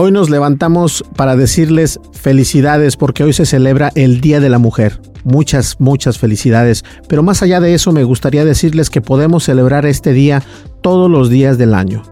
Hoy nos levantamos para decirles felicidades porque hoy se celebra el Día de la Mujer. Muchas, muchas felicidades. Pero más allá de eso me gustaría decirles que podemos celebrar este día todos los días del año.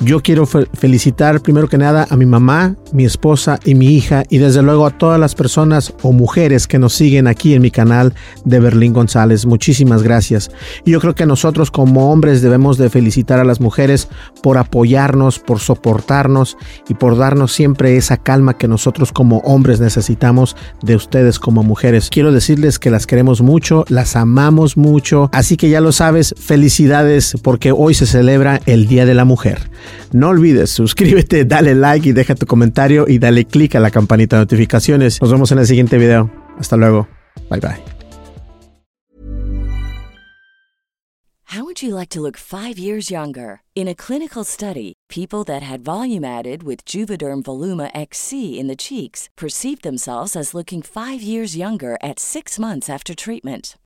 Yo quiero felicitar primero que nada a mi mamá, mi esposa y mi hija y desde luego a todas las personas o mujeres que nos siguen aquí en mi canal de Berlín González. Muchísimas gracias. Y yo creo que nosotros como hombres debemos de felicitar a las mujeres por apoyarnos, por soportarnos y por darnos siempre esa calma que nosotros como hombres necesitamos de ustedes como mujeres. Quiero decirles que las queremos mucho, las amamos mucho, así que ya lo sabes, felicidades porque hoy se celebra el Día de la Mujer. No olvides, suscríbete, dale like y deja tu comentario y dale click a la campanita de notificaciones. Nos vemos en el siguiente video. Hasta luego. Bye bye. How would you like to look 5 years younger? In a clinical study, people that had volume added with Juvederm Voluma XC in the cheeks perceived themselves as looking 5 years younger at 6 months after treatment.